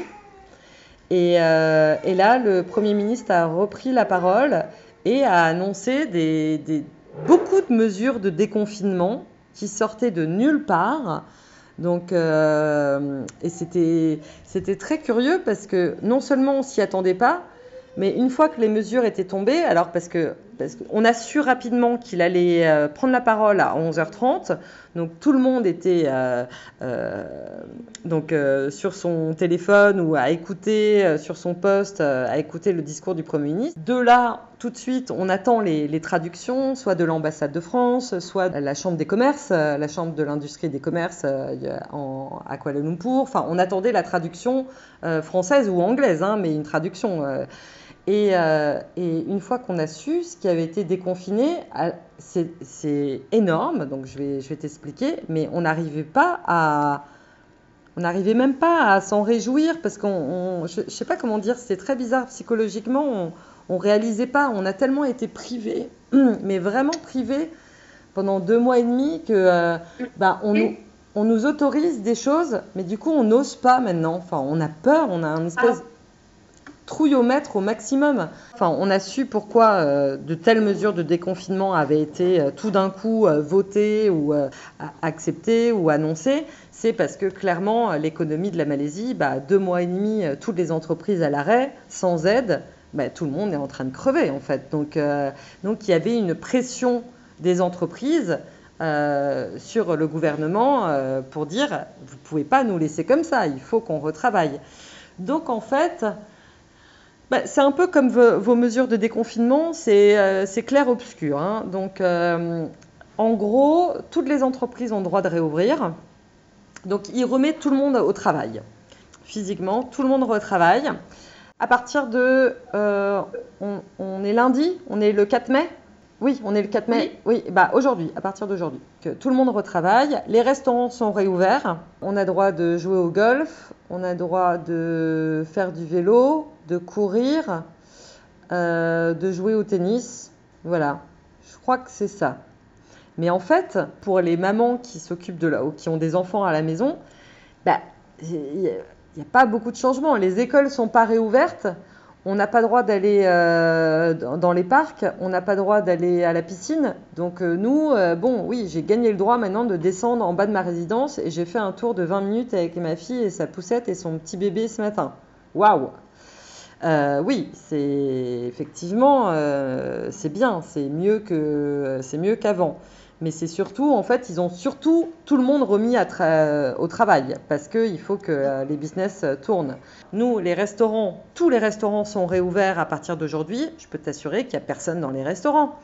S2: Et, là, le Premier ministre a repris la parole et a annoncé des, beaucoup de mesures de déconfinement qui sortait de nulle part. Donc, euh, et c'était, c'était très curieux parce que non seulement on s'y attendait pas, mais une fois que les mesures étaient tombées, alors parce que parce qu'on a su rapidement qu'il allait euh, prendre la parole à 11h30, donc tout le monde était euh, donc sur son téléphone ou à écouter sur son poste, à écouter le discours du Premier ministre. De là, tout de suite, on attend les, traductions, soit de l'ambassade de France, soit de la Chambre des commerces, la Chambre de l'industrie des commerces à Kuala Lumpur. Enfin, on attendait la traduction française ou anglaise, hein, mais une traduction. Euh, et, une fois qu'on a su ce qui avait été déconfiné, c'est énorme, donc je vais, t'expliquer, mais on n'arrivait pas à... On n'arrivait même pas à s'en réjouir parce qu'on, je ne sais pas comment dire, c'était très bizarre psychologiquement, on, ne réalisait pas, on a tellement été privés, mais vraiment privés pendant deux mois et demi que euh, bah, on, nous, autorise des choses, mais du coup on n'ose pas maintenant. Enfin, on a peur, on a un espèce trouillomètre au maximum. Enfin, on a su pourquoi euh, de telles mesures de déconfinement avaient été euh, tout d'un coup euh, votées ou acceptées ou annoncées. C'est parce que clairement, l'économie de la Malaisie, bah, deux mois et demi, toutes les entreprises à l'arrêt, sans aide, bah, tout le monde est en train de crever en fait. Donc, donc il y avait une pression des entreprises. sur le gouvernement pour dire vous pouvez pas nous laisser comme ça, il faut qu'on retravaille. Donc en fait, bah, c'est un peu comme vos, mesures de déconfinement, c'est euh, clair-obscur. Hein. Donc, euh, en gros, toutes les entreprises ont le droit de réouvrir. Donc, il remet tout le monde au travail. physiquement, tout le monde retravaille. À partir de... on, est lundi, on est le 4 mai oui, on est le 4 mai. Oui, bah aujourd'hui, à partir d'aujourd'hui. Que tout le monde retravaille. Les restaurants sont réouverts. On a droit de jouer au golf. On a droit de faire du vélo, de courir, de jouer au tennis. Voilà. Je crois que c'est ça. Mais en fait, pour les mamans qui s'occupent de là, ou qui ont des enfants à la maison, bah, il n'y a, pas beaucoup de changements. Les écoles sont pas réouvertes. On n'a pas droit d'aller euh, dans les parcs, on n'a pas droit d'aller à la piscine. Donc euh, nous, euh, bon, oui, j'ai gagné le droit maintenant de descendre en bas de ma résidence et j'ai fait un tour de 20 minutes avec ma fille et sa poussette et son petit bébé ce matin. Waouh Oui, c'est effectivement, c'est bien, c'est mieux que c'est mieux qu'avant mais c'est surtout, en fait, ils ont surtout tout le monde remis au travail parce qu'il faut que euh, les business euh, tournent. Nous, les restaurants, tous les restaurants sont réouverts à partir d'aujourd'hui. Je peux t'assurer qu'il n'y a personne dans les restaurants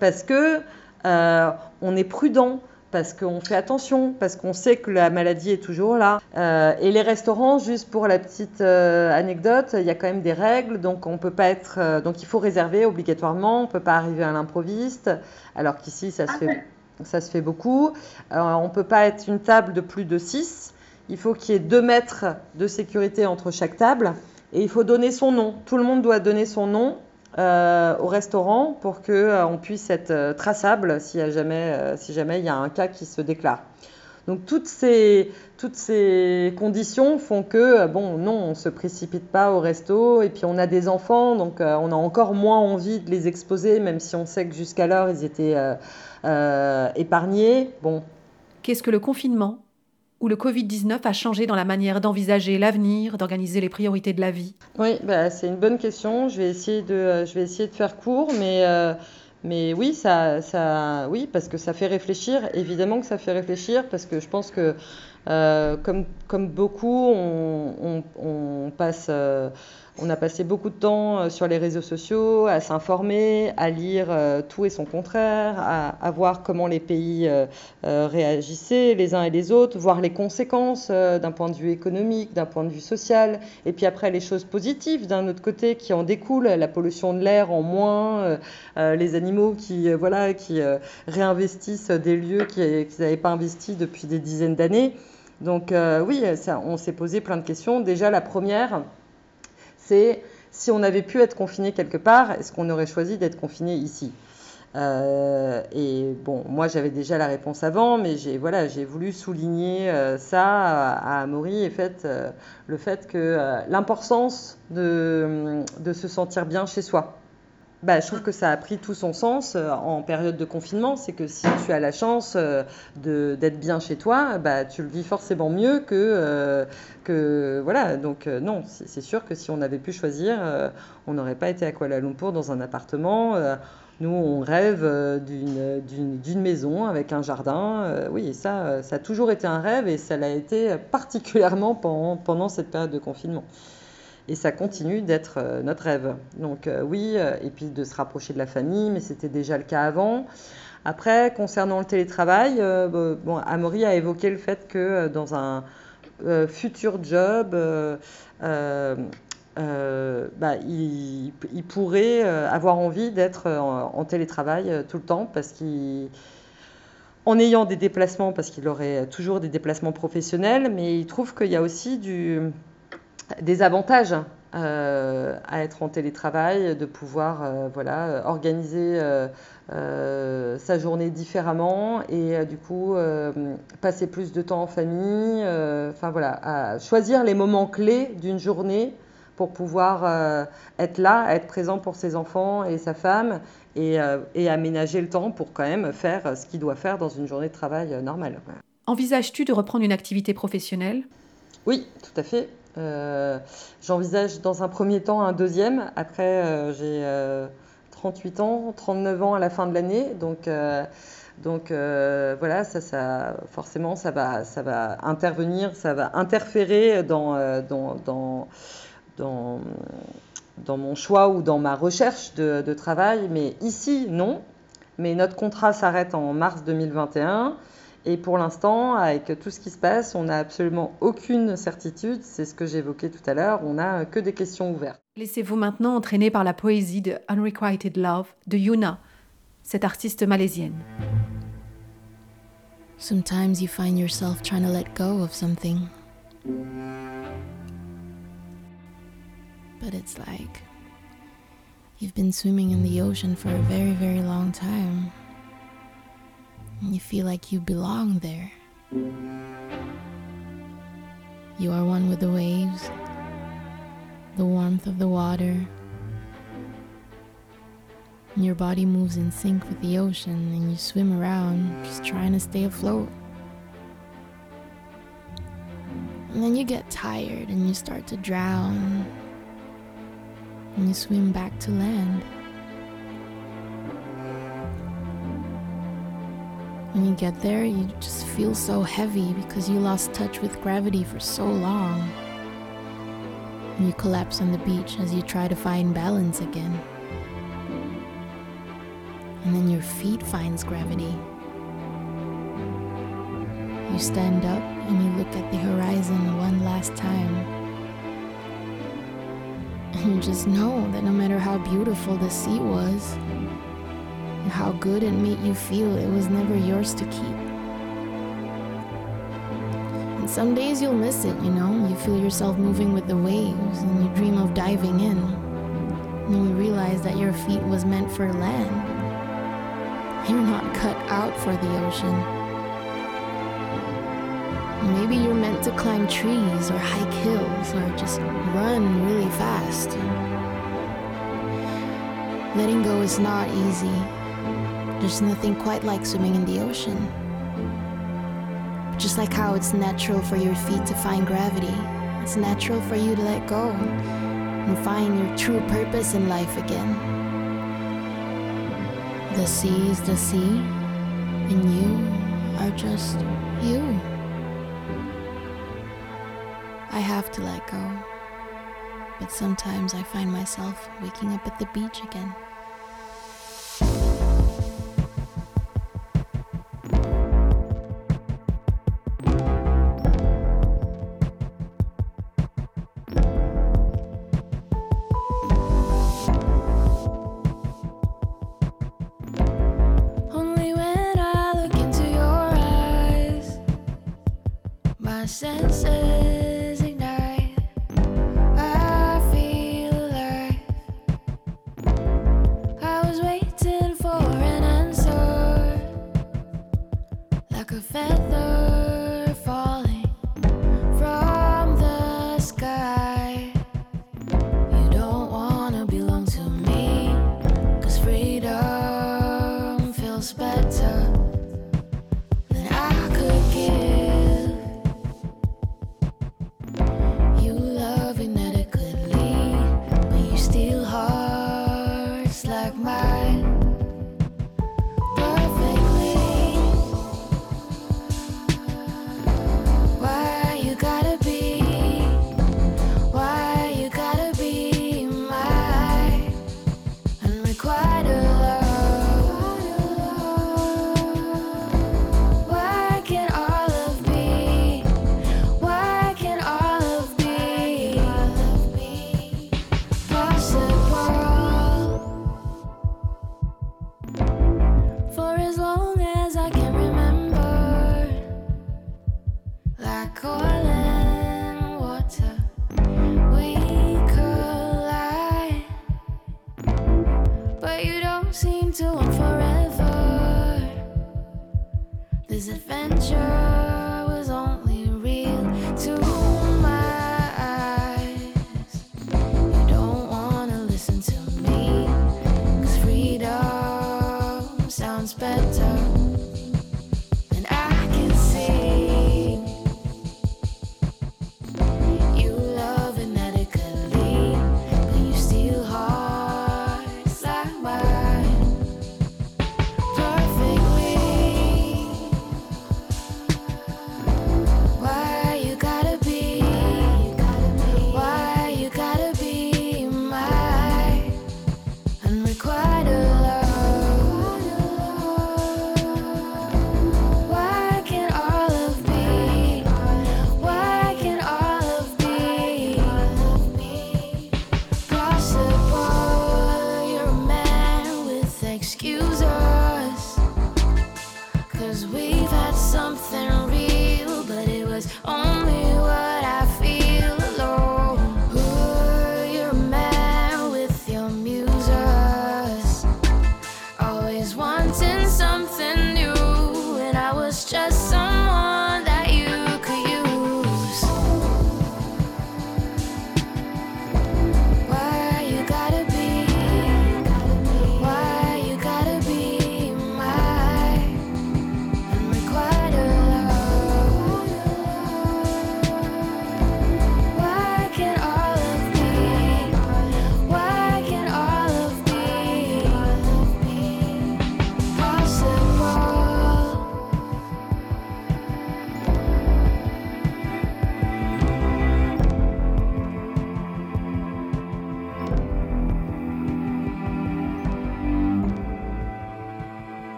S2: parce que euh, on est prudent parce qu'on fait attention, parce qu'on sait que la maladie est toujours là. et les restaurants, juste pour la petite anecdote, il y a quand même des règles, donc on peut pas être, donc il faut réserver obligatoirement, on peut pas arriver à l'improviste, alors qu'ici ça se ah ça se fait beaucoup. on ne peut pas être une table de plus de 6. Il faut qu'il y ait 2 mètres de sécurité entre chaque table. Et il faut donner son nom. Tout le monde doit donner son nom euh, au restaurant pour qu'on euh, puisse être euh, traçable si jamais il y a un cas qui se déclare. Donc toutes ces, toutes ces conditions font que, bon, non, on ne se précipite pas au resto, et puis on a des enfants, donc on a encore moins envie de les exposer, même si on sait que jusqu'alors ils étaient euh, épargner. Bon.
S1: Qu'est-ce que le confinement ou le Covid-19 a changé dans la manière d'envisager l'avenir, d'organiser les priorités de la vie?
S2: Oui, bah, c'est une bonne question. Je vais essayer de, euh, je vais essayer de faire court, mais, euh, mais oui, ça, ça, oui, parce que ça fait réfléchir. Évidemment que ça fait réfléchir, parce que je pense que comme, comme beaucoup, on, on, passe on a passé beaucoup de temps euh, sur les réseaux sociaux à s'informer, à lire euh, tout et son contraire, à, voir comment les pays euh, réagissaient les uns et les autres, voir les conséquences d'un point de vue économique, d'un point de vue social, et puis après les choses positives d'un autre côté qui en découlent, la pollution de l'air en moins, les animaux qui, voilà, qui réinvestissent des lieux qu'ils n'avaient pas investis depuis des dizaines d'années. Donc oui, on s'est posé plein de questions. Déjà la première, c'est si on avait pu être confiné quelque part, est-ce qu'on aurait choisi d'être confiné ici? Euh, et bon, moi j'avais déjà la réponse avant, mais j'ai voilà, j'ai voulu souligner euh, ça à, à Amaury et fait, euh, le fait que l'importance de, de, se sentir bien chez soi. Bah, je trouve que ça a pris tout son sens euh, en période de confinement. C'est que si tu as la chance euh, d'être bien chez toi, bah, tu le vis forcément mieux que. Euh, que voilà, donc non, c'est sûr que si on avait pu choisir, on n'aurait pas été à Kuala Lumpur dans un appartement. nous, on rêve d'une maison avec un jardin. oui, ça, ça a toujours été un rêve et ça l'a été particulièrement pendant, pendant cette période de confinement. Et ça continue d'être euh, notre rêve. Donc euh, oui, euh, et puis de se rapprocher de la famille, mais c'était déjà le cas avant. Après, concernant le télétravail, bon, Amaury a évoqué le fait que dans un futur job, bah, il, pourrait avoir envie d'être en, télétravail tout le temps parce qu'en ayant des déplacements, parce qu'il aurait toujours des déplacements professionnels, mais il trouve qu'il y a aussi du, des avantages euh, à être en télétravail, de pouvoir euh, voilà, organiser euh, sa journée différemment et du coup passer plus de temps en famille, enfin voilà, à choisir les moments clés d'une journée pour pouvoir être là, être présent pour ses enfants et sa femme et, et, aménager le temps pour quand même faire ce qu'il doit faire dans une journée de travail normale.
S1: Envisages-tu de reprendre une activité professionnelle?
S2: Oui, tout à fait. Euh, j'envisage dans un premier temps un deuxième. Après, euh, j'ai 38 euh, ans, 39 ans à la fin de l'année. Donc, voilà, forcément, ça va, intervenir, ça va interférer dans, mon choix ou dans ma recherche de travail. Mais ici, non. Mais notre contrat s'arrête en mars 2021. Et pour l'instant, avec tout ce qui se passe, on n'a absolument aucune certitude. C'est ce que j'évoquais tout à l'heure. On n'a que des questions ouvertes.
S1: Laissez-vous maintenant entraîner par la poésie de Unrequited Love de Yuna, cette artiste malaisienne.
S3: Sometimes you find yourself trying to let go of something. But it's like you've been swimming in the ocean for a very, very long time. You feel like you belong there. You are one with the waves, the warmth of the water. Your body moves in sync with the ocean, and you swim around just trying to stay afloat. And then you get tired and you start to drown, and you swim back to land. When you get there, you just feel so heavy because you lost touch with gravity for so long. You collapse on the beach as you try to find balance again. And then your feet finds gravity. You stand up and you look at the horizon one last time. And you just know that no matter how beautiful the sea was, how good it made you feel, it was never yours to keep. And some days you'll miss it, you know? You feel yourself moving with the waves and you dream of diving in. And you realize that your feet was meant for land. You're not cut out for the ocean. Maybe you're meant to climb trees or hike hills or just run really fast. Letting go is not easy. There's nothing quite like swimming in the ocean. Just like how it's natural for your feet to find gravity, it's natural for you to let go and find your true purpose in life again. The sea is the sea, and you are just you. I have to let go, but sometimes I find myself waking up at the beach again.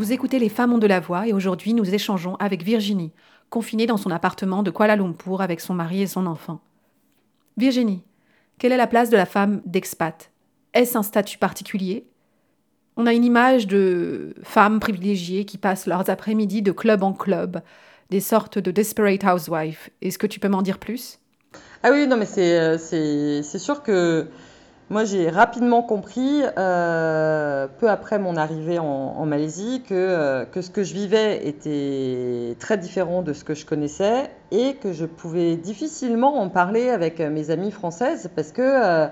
S1: Vous écoutez Les Femmes ont de la voix et aujourd'hui nous échangeons avec Virginie, confinée dans son appartement de Kuala Lumpur avec son mari et son enfant. Virginie, quelle est la place de la femme d'expat? Est-ce un statut particulier? On a une image de femmes privilégiées qui passent leurs après-midi de club en club, des sortes de desperate housewives. Est-ce que tu peux m'en dire plus?
S2: Ah oui, non, mais c'est euh, sûr que moi j'ai rapidement compris, euh, peu après mon arrivée en, Malaisie, que, euh, que ce que je vivais était très différent de ce que je connaissais et que je pouvais difficilement en parler avec mes amies françaises parce que euh,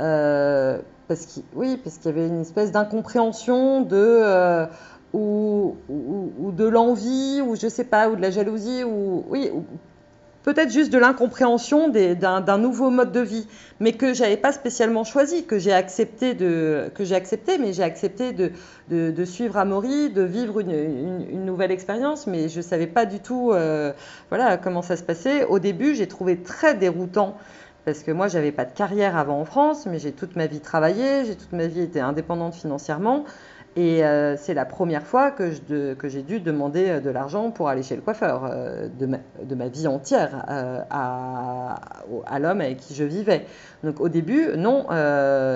S2: euh, parce qu'il parce qu'il y avait une espèce d'incompréhension de euh, ou, ou, de l'envie ou je sais pas ou de la jalousie ou oui ou peut-être juste de l'incompréhension d'un nouveau mode de vie, mais que j'avais pas spécialement choisi, que j'ai accepté accepté, mais j'ai accepté de, suivre Amaury, de vivre une, nouvelle expérience, mais je savais pas du tout, euh, voilà, comment ça se passait. Au début, j'ai trouvé très déroutant. Parce que moi, j'avais pas de carrière avant en France, mais j'ai toute ma vie travaillé, j'ai toute ma vie été indépendante financièrement. Et euh, c'est la première fois que j'ai dû demander euh, de l'argent pour aller chez le coiffeur euh, de, ma, vie entière à, à l'homme avec qui je vivais. Donc au début, non,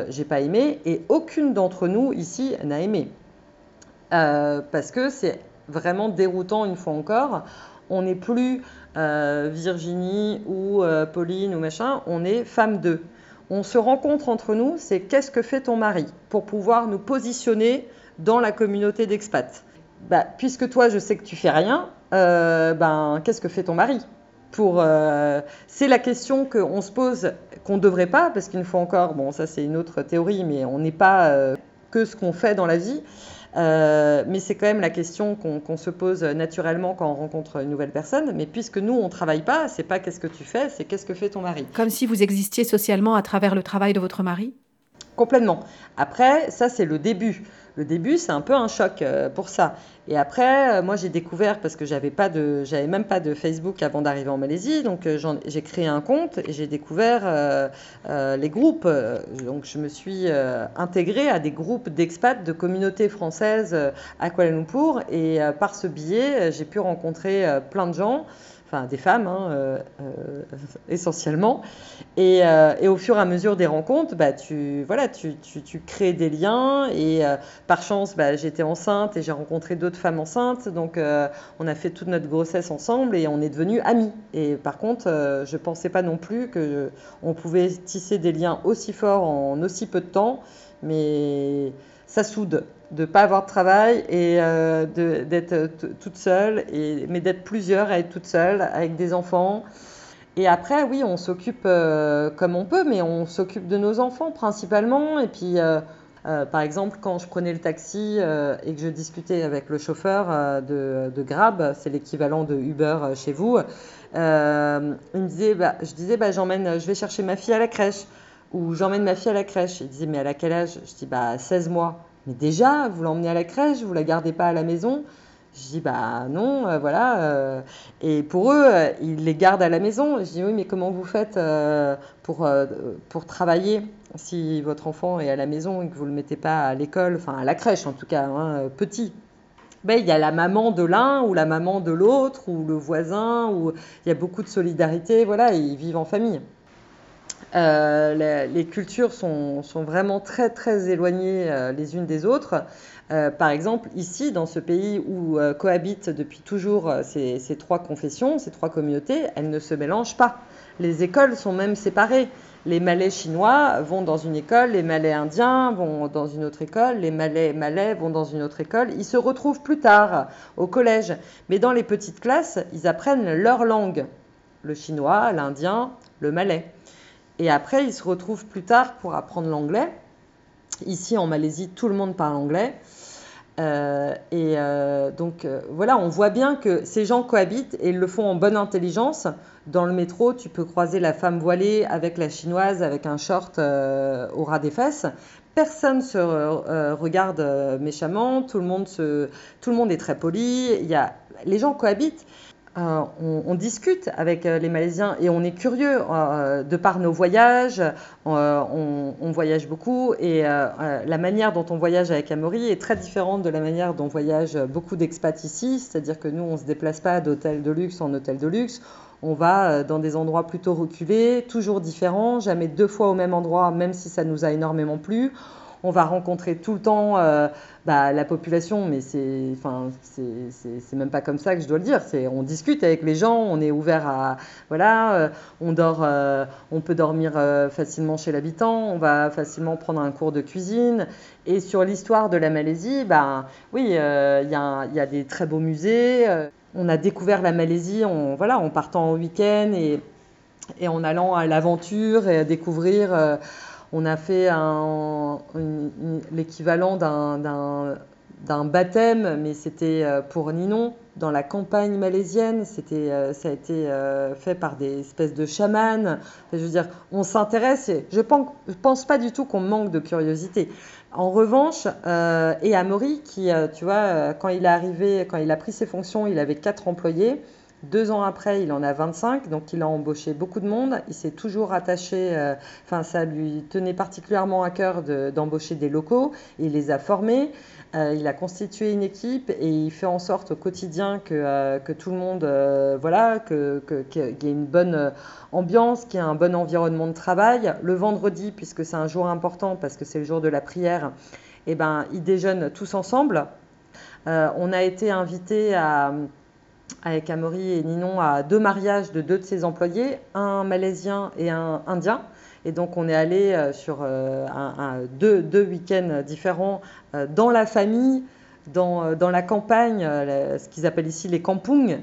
S2: j'ai pas aimé et aucune d'entre nous ici n'a aimé. Parce que c'est vraiment déroutant une fois encore. On n'est plus Virginie ou Pauline ou machin, on est femme d'eux. On se rencontre entre nous, c'est qu'est-ce que fait ton mari pour pouvoir nous positionner dans la communauté d'expats. Bah, puisque toi, je sais que tu fais rien, euh, ben qu'est-ce que fait ton mari? Pour euh, c'est la question qu'on se pose qu'on ne devrait pas parce qu'une fois encore bon ça c'est une autre théorie mais on n'est pas euh, que ce qu'on fait dans la vie mais c'est quand même la question qu'on se pose naturellement quand on rencontre une nouvelle personne. Mais puisque nous, on travaille pas, c'est pas qu'est-ce que tu fais, c'est qu'est-ce que fait ton mari?
S1: Comme si vous existiez socialement à travers le travail de votre mari?
S2: Complètement. Après, ça, c'est le début. Le début, c'est un peu un choc euh, pour ça. Et après, euh, moi, j'ai découvert parce que j'avais pas de, j'avais même pas de Facebook avant d'arriver en Malaisie, donc euh, j'ai créé un compte et j'ai découvert les groupes. Donc, je me suis intégrée à des groupes d'expats de communautés françaises à Kuala Lumpur et par ce biais, j'ai pu rencontrer plein de gens. Enfin, des femmes, hein, euh, euh, essentiellement. Et, euh, et au fur et à mesure des rencontres, bah, tu, voilà, tu, tu, tu crées des liens. Et par chance, bah, j'étais enceinte et j'ai rencontré d'autres femmes enceintes. Donc, on a fait toute notre grossesse ensemble et on est devenus amis. Et par contre, je ne pensais pas non plus qu'on pouvait tisser des liens aussi forts en aussi peu de temps. Mais ça soude de ne pas avoir de travail et euh, d'être t- toute seule, et, mais d'être plusieurs à être toute seule avec des enfants. Et après, oui, on s'occupe euh, comme on peut, mais on s'occupe de nos enfants principalement. Et puis, euh, euh, par exemple, quand je prenais le taxi euh, et que je discutais avec le chauffeur euh, de, Grab, c'est l'équivalent de Uber euh, chez vous, euh, il me disait, bah, je disais, bah, j'emmène, je vais chercher ma fille à la crèche, ou j'emmène ma fille à la crèche. Il disait, mais à quel âge? Je dis, bah, 16 mois. Mais déjà, vous l'emmenez à la crèche, vous la gardez pas à la maison je dis bah non, euh, voilà. euh, et pour eux, euh, ils les gardent à la maison. Je dis oui, mais comment vous faites pour, pour travailler si votre enfant est à la maison et que vous ne le mettez pas à l'école, enfin à la crèche en tout cas, hein, petit, ben, il y a la maman de l'un ou la maman de l'autre ou le voisin, ou il y a beaucoup de solidarité, voilà, ils vivent en famille. Euh, les, cultures sont, vraiment très très éloignées euh, les unes des autres. Euh, par exemple, ici, dans ce pays où cohabitent depuis toujours ces, trois confessions, ces trois communautés, elles ne se mélangent pas. Les écoles sont même séparées. Les Malais chinois vont dans une école, les Malais indiens vont dans une autre école, les Malais malais vont dans une autre école. Ils se retrouvent plus tard au collège. Mais dans les petites classes, ils apprennent leur langue. Le chinois, l'indien, le malais. Et après, ils se retrouvent plus tard pour apprendre l'anglais. Ici, en Malaisie, tout le monde parle anglais. Euh, et euh, donc euh, voilà, on voit bien que ces gens cohabitent et ils le font en bonne intelligence. Dans le métro, tu peux croiser la femme voilée avec la chinoise avec un short au ras des fesses. Personne se regarde méchamment, tout le, monde se, tout le monde est très poli. Il y a, les gens cohabitent. Euh, on, discute avec euh, les Malaisiens et on est curieux euh, de par nos voyages. On, voyage beaucoup et la manière dont on voyage avec Amaury est très différente de la manière dont voyagent beaucoup d'expats ici. C'est-à-dire que nous, on ne se déplace pas d'hôtel de luxe en hôtel de luxe. On va dans des endroits plutôt reculés, toujours différents, jamais deux fois au même endroit, même si ça nous a énormément plu on va rencontrer tout le temps euh, bah, la population, mais c'est, enfin, c'est même pas comme ça que je dois le dire. C'est, on discute avec les gens, on est ouvert à, voilà, euh, on dort, euh, on peut dormir facilement chez l'habitant, on va facilement prendre un cours de cuisine. Et sur l'histoire de la Malaisie, bah, oui, il y, a, des très beaux musées. on a découvert la Malaisie, en, voilà, en partant en week-end et, et en allant à l'aventure et à découvrir on a fait l'équivalent d'un baptême, mais c'était euh, pour Ninon, dans la campagne malaisienne. C'était, euh, ça a été euh, fait par des espèces de chamans. je veux dire, on s'intéresse. Je pense, pense pas du tout qu'on manque de curiosité. En revanche, et Amaury, qui, tu vois, quand il est arrivé, quand il a pris ses fonctions, il avait quatre employés. Deux ans après, il en a 25, donc il a embauché beaucoup de monde. Il s'est toujours attaché, euh, ça lui tenait particulièrement à cœur d'embaucher des locaux. Il les a formés, euh, il a constitué une équipe et il fait en sorte au quotidien que, euh, que tout le monde, voilà, qu'il que, y ait une bonne ambiance, qu'il y ait un bon environnement de travail. Le vendredi, puisque c'est un jour important parce que c'est le jour de la prière, eh ben, ils déjeunent tous ensemble. on a été invité à avec Amaury et Ninon à deux mariages de deux de ses employés, un malaisien et un indien. Et donc on est allé euh, sur euh, deux, deux week-ends différents euh, dans la famille, dans, dans la campagne, ce qu'ils appellent ici les kampungs.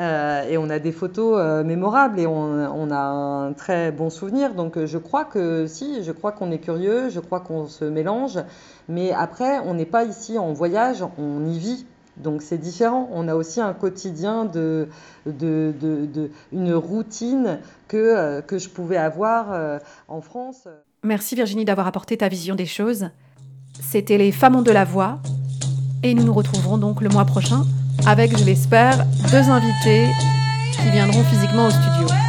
S2: et on a des photos mémorables et on, on, a un très bon souvenir. Donc je crois que si, je crois qu'on est curieux, je crois qu'on se mélange. Mais après, on n'est pas ici en voyage, on y vit. Donc c'est différent. On a aussi un quotidien de, une routine que, euh, que je pouvais avoir euh, en France.
S1: Merci Virginie d'avoir apporté ta vision des choses. C'était les Femmes de la voix. Et nous nous retrouverons donc le mois prochain avec, je l'espère, deux invités qui viendront physiquement au studio.